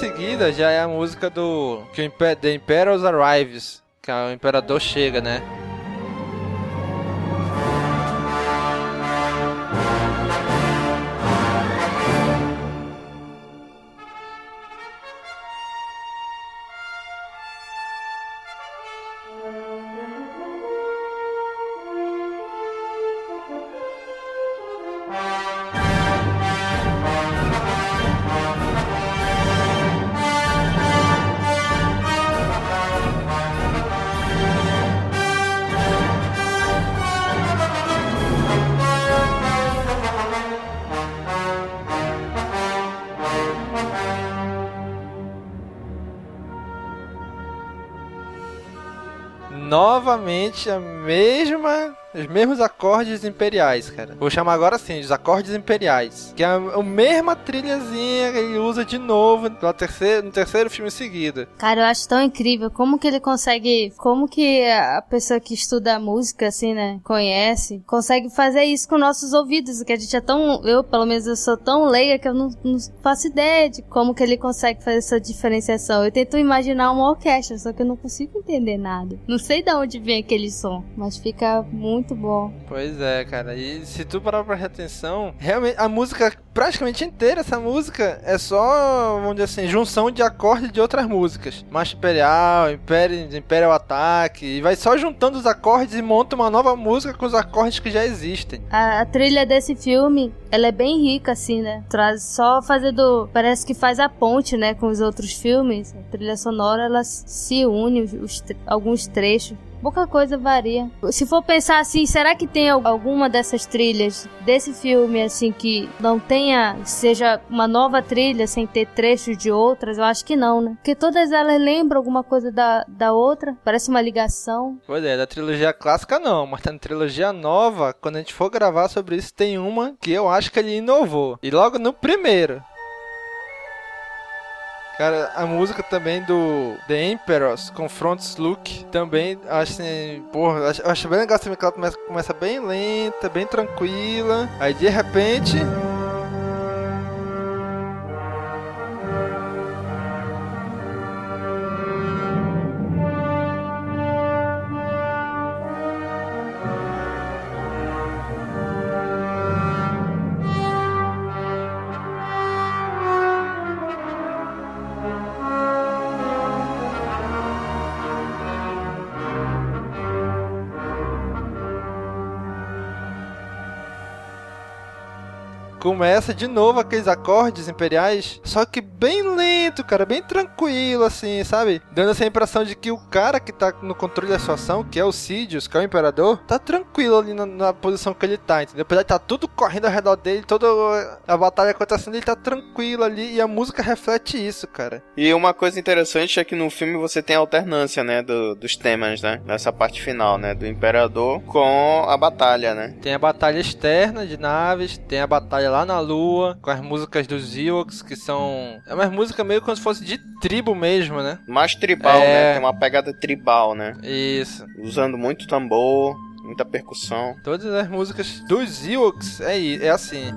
seguida já é a música do que o Imper The Emperor Arrives, que é o imperador chega, né? Novamente a mesma. Os mesmos acordes imperiais, cara. Vou chamar agora assim, os acordes imperiais. Que é a, a mesma trilhazinha que ele usa de novo no terceiro, no terceiro filme seguido. Cara, eu acho tão incrível como que ele consegue, como que a pessoa que estuda música, assim, né, conhece, consegue fazer isso com nossos ouvidos, que a gente é tão, eu pelo menos eu sou tão leiga que eu não, não faço ideia de como que ele consegue fazer essa diferenciação. Eu tento imaginar uma orquestra, só que eu não consigo entender nada. Não sei de onde vem aquele som, mas fica muito bom. Pois é, cara. E se tu parar pra atenção, realmente a música, praticamente inteira, essa música é só, vamos dizer assim, junção de acordes de outras músicas. Marcha Imperial, Império, Imperial Ataque, e vai só juntando os acordes e monta uma nova música com os acordes que já existem. A, a trilha desse filme, ela é bem rica, assim, né? Traz só fazendo. Parece que faz a ponte, né? Com os outros filmes. A trilha sonora, ela se une, os, alguns trechos. Pouca coisa varia. Se for pensar assim, será que tem al- alguma dessas trilhas desse filme, assim, que não tenha, seja uma nova trilha sem ter trechos de outras? Eu acho que não, né? Porque todas elas lembram alguma coisa da, da outra. Parece uma ligação. Pois é, da trilogia clássica não, mas na trilogia nova, quando a gente for gravar sobre isso, tem uma que eu acho que ele inovou. E logo no primeiro. Cara, a música também do The Emperors, Confronts Luke, também acho assim, porra, acho, acho bem legal também que ela começa, começa bem lenta, bem tranquila, aí de repente. Começa de novo aqueles acordes imperiais, só que bem lento, cara, bem tranquilo, assim, sabe? Dando essa impressão de que o cara que tá no controle da situação, que é o Sidious, que é o imperador, tá tranquilo ali na, na posição que ele tá, entendeu? Apesar de tá tudo correndo ao redor dele, toda a batalha acontecendo, ele tá tranquilo ali e a música reflete isso, cara. E uma coisa interessante é que no filme você tem a alternância, né, do- dos temas, né, nessa parte final, né, do Imperador com a batalha, né. Tem a batalha externa de naves, tem a batalha lá na lua, com as músicas dos Ewoks, que são. É uma música meio como se fosse de tribo mesmo, né? Mais tribal, É. né, tem uma pegada tribal, né, Isso. usando muito tambor, muita percussão. Todas as músicas dos Ewoks é, é assim.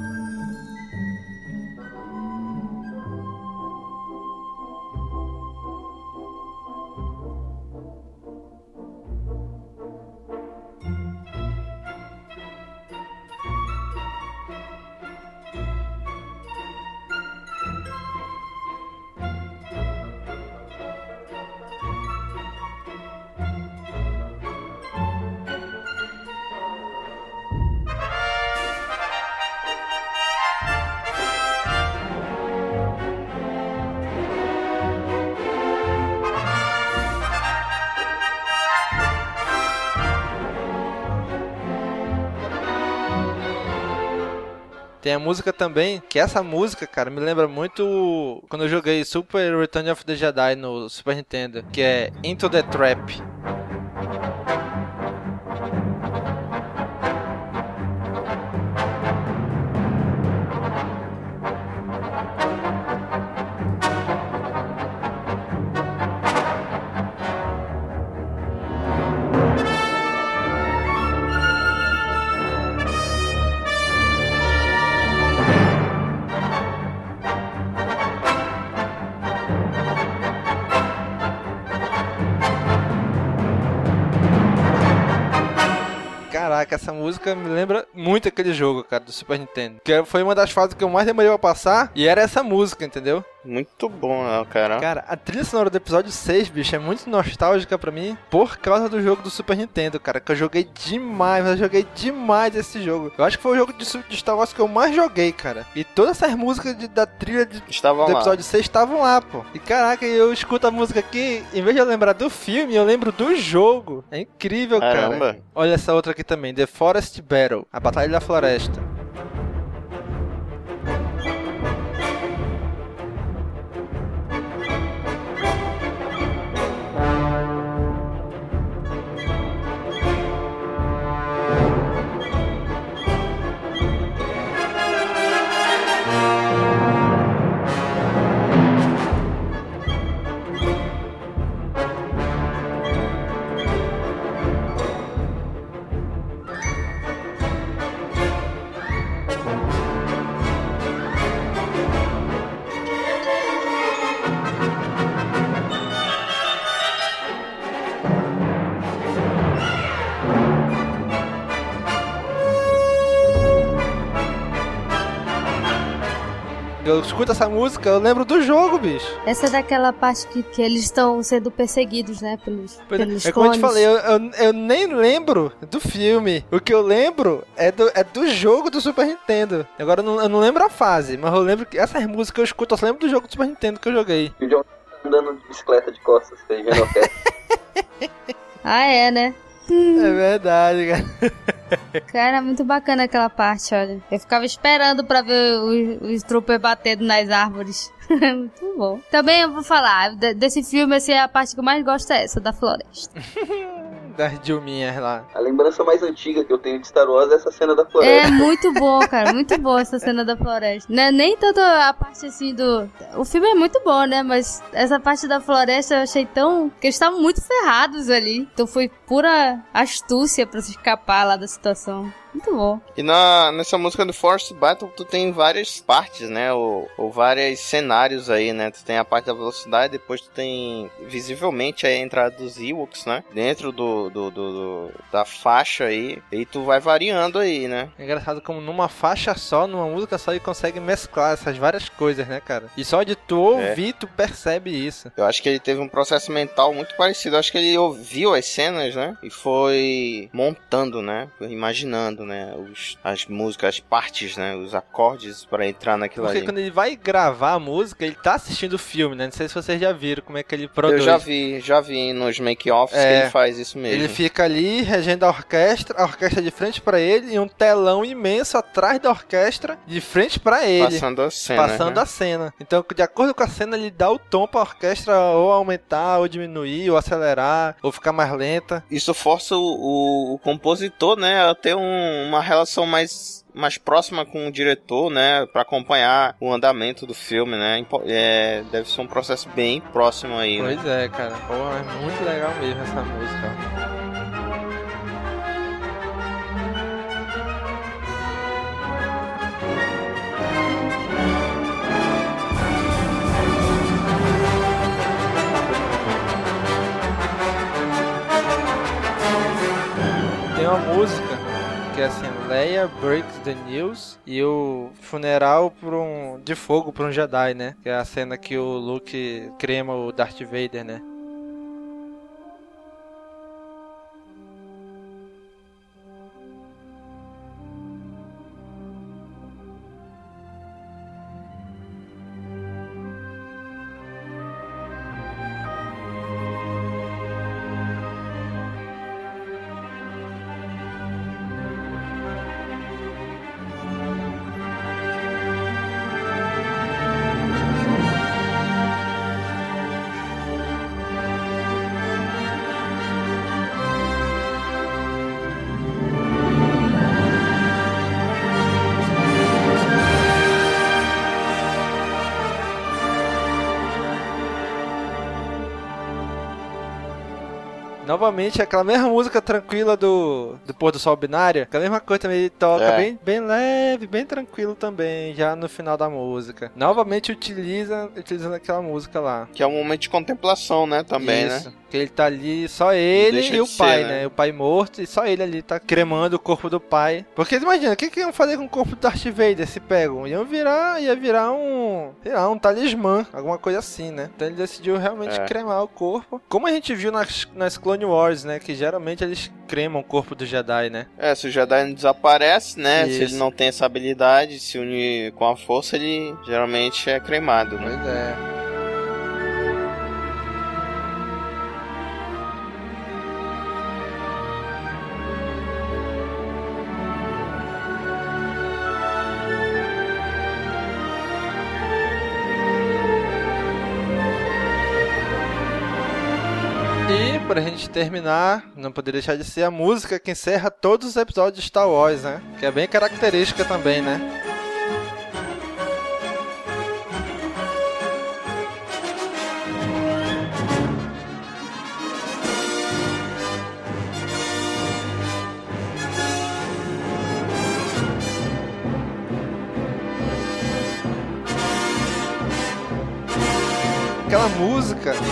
Tem a música também, que essa música, cara, me lembra muito quando eu joguei Super Return of the Jedi no Super Nintendo, que é Into the Trap. Essa música me lembra muito aquele jogo, cara, do Super Nintendo. Que foi uma das fases que eu mais demorei pra passar, e era essa música, entendeu? Muito bom, né, cara. Cara, a trilha sonora do episódio 6, bicho, é muito nostálgica pra mim por causa do jogo do Super Nintendo, cara. Que eu joguei demais, eu joguei demais esse jogo. Eu acho que foi o jogo de, de Star Wars que eu mais joguei, cara. E todas essas músicas de- da trilha de- Estavam do lá. episódio 6 estavam lá, pô. E caraca, eu escuto a música aqui, em vez de eu lembrar do filme, eu lembro do jogo. É incrível, cara. Caramba. Olha essa outra aqui também, The Forest Battle, a Batalha da Floresta. Escuto essa música, eu lembro do jogo, bicho. Essa é daquela parte que, que eles estão sendo perseguidos, né? Pelos, Pois é, pelos é como eu te falei, eu, eu, eu nem lembro do filme. O que eu lembro é do, é do jogo do Super Nintendo. Agora eu não, eu não lembro a fase, mas eu lembro que essas músicas que eu escuto, eu só lembro do jogo do Super Nintendo que eu joguei. E o John tá andando de bicicleta de costas, beijando a festa. Ah, é, né? É verdade, cara. Cara, muito bacana aquela parte, olha. Eu ficava esperando pra ver os, os troopers batendo nas árvores. muito bom. Também eu vou falar, de- desse filme, assim, a parte que eu mais gosto é essa, da floresta. Das Dilminhas lá. A lembrança mais antiga que eu tenho de Star Wars é essa cena da É floresta. muito bom, cara, muito boa essa cena da floresta. Não é nem tanto a parte assim do. O filme é muito bom, né? Mas essa parte da floresta eu achei tão. que eles estavam muito ferrados ali. Então foi pura astúcia pra se escapar lá da situação. Muito bom. E na, nessa música do Force Battle, tu tem várias partes, né? Ou, ou vários cenários aí, né? Tu tem a parte da velocidade, depois tu tem visivelmente a entrada dos Ewoks, né? Dentro do, do, do- do- da faixa aí. E tu vai variando aí, né? É engraçado como numa faixa só, numa música só, ele consegue mesclar essas várias coisas, né, cara? E só de tu ouvir, tu percebe isso. Eu acho que ele teve um processo mental muito parecido. Eu acho que ele ouviu as cenas, né? E foi montando, né? Foi imaginando, né? Os, as músicas, as partes, né? Os acordes pra entrar naquilo Porque ali. quando ele vai gravar a música, ele tá assistindo o filme, né? Não sei se vocês já viram como é que ele produz. Eu já vi, já vi nos make-offs É. que ele faz isso mesmo. Ele fica ali regendo a orquestra, a orquestra de frente pra ele e um telão imenso atrás da orquestra de frente pra ele. Passando a cena. passando né? a cena. Então, de acordo com a cena, ele dá o tom pra orquestra ou aumentar, ou diminuir, ou acelerar, ou ficar mais lenta. Isso força o, o- o compositor, né, a ter um- uma relação mais, mais próxima com o diretor, né, para acompanhar o andamento do filme, né. É, deve ser um processo bem próximo aí, né. Pois é, cara. É muito legal mesmo essa música. Uma música que é assim, Leia breaks the news e o funeral por um, de fogo para um Jedi, né? Que é a cena que o Luke crema o Darth Vader, né? Novamente, aquela mesma música tranquila do, do Pôr do Sol Binário. Aquela mesma coisa também, ele toca É. bem, bem leve, bem tranquilo também, já no final da música. Novamente utiliza, utilizando aquela música lá. Que é um momento de contemplação, né, também, Isso. né. Que ele tá ali, só ele e o ser, pai, né? né? O pai morto e só ele ali tá cremando o corpo do pai. Porque imagina, o que, que iam fazer com o corpo do Darth Vader se pegam? Iam virar, ia virar um, sei lá, um talismã, alguma coisa assim, né? Então ele decidiu realmente É. cremar o corpo. Como a gente viu nas, nas Clone Wars, né? Que geralmente eles cremam o corpo do Jedi, né? É, se o Jedi não desaparece, né, se Isso. ele não tem essa habilidade, se unir com a força, ele geralmente é cremado, né. Pois é. Pra gente terminar, não poderia deixar de ser a música que encerra todos os episódios de Star Wars, né? Que é bem característica também, né?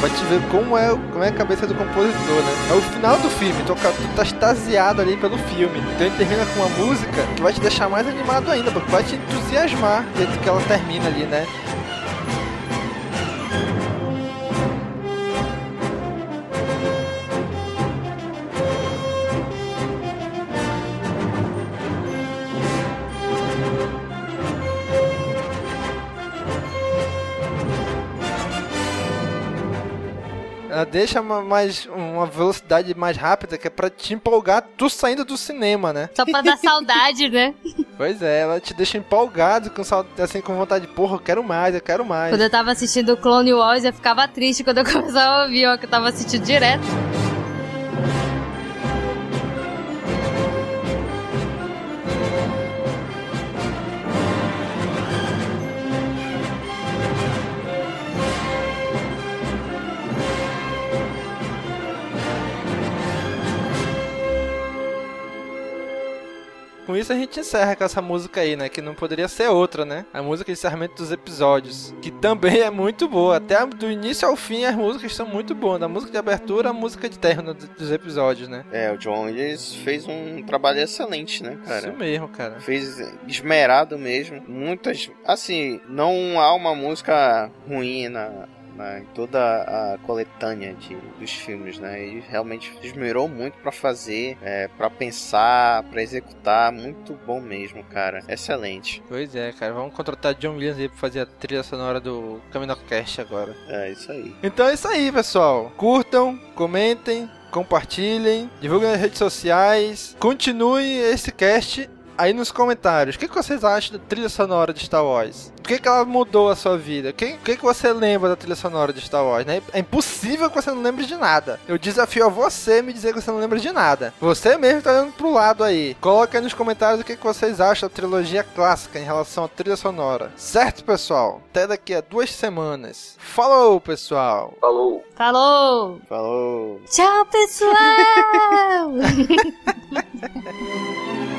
Pra te ver como é, como é a cabeça do compositor, né? É o final do filme, tu, tu tá extasiado ali pelo filme. Então ele termina com uma música que vai te deixar mais animado ainda, porque vai te entusiasmar jeito que ela termina ali, né? Ela deixa uma, mais, uma velocidade mais rápida que é pra te empolgar tu saindo do cinema, né? Só pra dar saudade, né? Pois é, ela te deixa empolgado, com assim, com vontade de, porra, eu quero mais, eu quero mais. Quando eu tava assistindo Clone Wars, eu ficava triste quando eu começava a ouvir, ó, que eu tava assistindo direto. Com isso a gente encerra com essa música aí, né? Que não poderia ser outra, né? A música de encerramento dos episódios. Que também é muito boa. Até do início ao fim as músicas são muito boas. Da música de abertura, a música de término do- dos episódios, né? É, o John Williams fez um trabalho excelente, né, cara? Isso mesmo, cara. Fez esmerado mesmo. Muitas. Assim, não há uma música ruim na. Na- em toda a coletânea de, dos filmes, né? Ele realmente esmerou muito pra fazer, é, para pensar, pra executar, muito bom mesmo, cara. Excelente. Pois é, cara. Vamos contratar John Williams aí pra fazer a trilha sonora do Caminocast agora. É isso aí. Então é isso aí, pessoal. Curtam, comentem, compartilhem, divulguem nas redes sociais. Continue esse cast aí nos comentários. O que, que vocês acham da trilha sonora de Star Wars? Por que, que ela mudou a sua vida? O que, o que, que você lembra da trilha sonora de Star Wars? Né? É impossível que você não lembre de nada. Eu desafio a você me dizer que você não lembra de nada. Você mesmo tá olhando pro lado aí. Coloca aí nos comentários o que, que vocês acham da trilogia clássica em relação à trilha sonora. Certo, pessoal? Até daqui a duas semanas. Falou, pessoal! Falou. Falou! Falou! Tchau, pessoal!